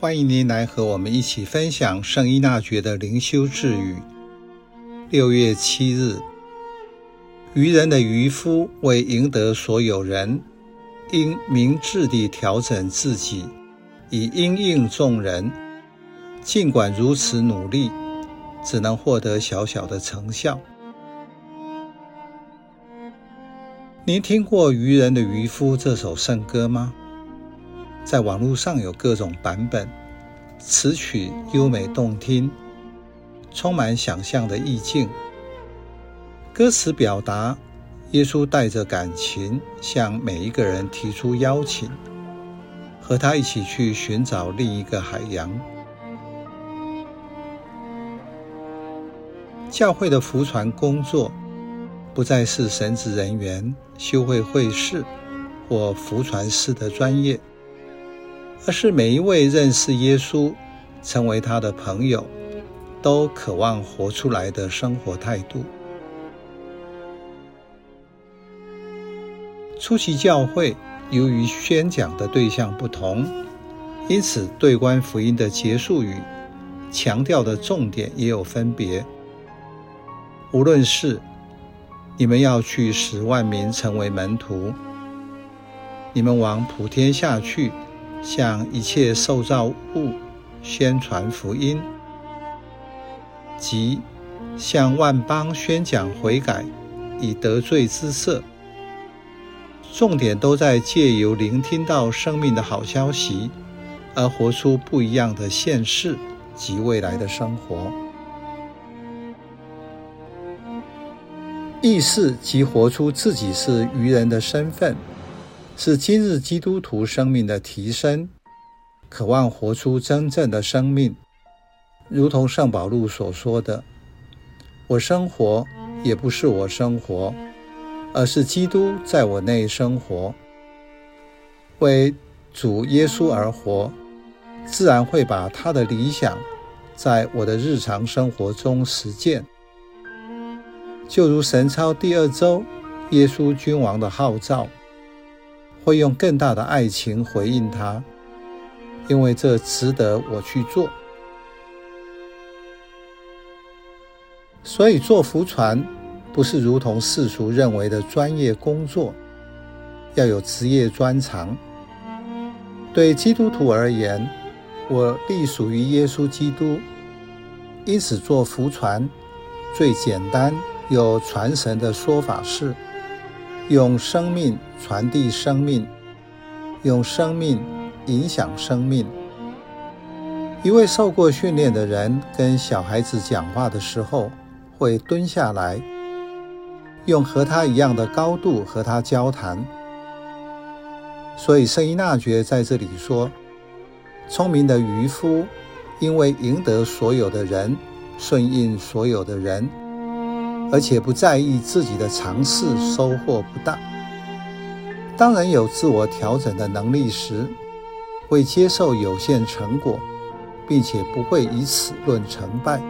欢迎您来和我们一起分享圣依纳爵的灵修智语。六月七日，愚人的渔夫为赢得所有人，应明智地调整自己，以因应众人。尽管如此努力，只能获得小小的成效。您听过《愚人的渔夫》这首圣歌吗？在网络上有各种版本，词曲优美动听，充满想象的意境。歌词表达耶稣带着感情向每一个人提出邀请，和他一起去寻找另一个海洋。教会的福传工作不再是神职人员、修会会士或福传师的专业。而是每一位认识耶稣、成为他的朋友，都渴望活出来的生活态度。初期教会由于宣讲的对象不同，因此对观福音的结束语强调的重点也有分别。无论是你们要去使万民成为门徒，你们往普天下去。向一切受造物宣传福音，即向万邦宣讲悔改，以得罪之赦。重点都在借由聆听到生命的好消息，而活出不一样的现世及未来的生活。意识及活出自己是愚人的身份。是今日基督徒生命的提升，渴望活出真正的生命，如同圣保禄所说的：“我生活也不是我生活，而是基督在我内生活。为主耶稣而活，自然会把他的理想在我的日常生活中实践。就如神操第二周耶稣君王的号召。”会用更大的爱情回应他，因为这值得我去做。所以做福传不是如同世俗认为的专业工作，要有职业专长。对基督徒而言，我隶属于耶稣基督，因此做福传最简单又传神的说法是。用生命传递生命，用生命影响生命。一位受过训练的人跟小孩子讲话的时候，会蹲下来，用和他一样的高度和他交谈。所以圣依纳爵在这里说：聪明的渔夫，因为赢得所有的人，顺应所有的人。而且不在意自己的尝试收获不大。当人有自我调整的能力时，会接受有限成果，并且不会以此论成败。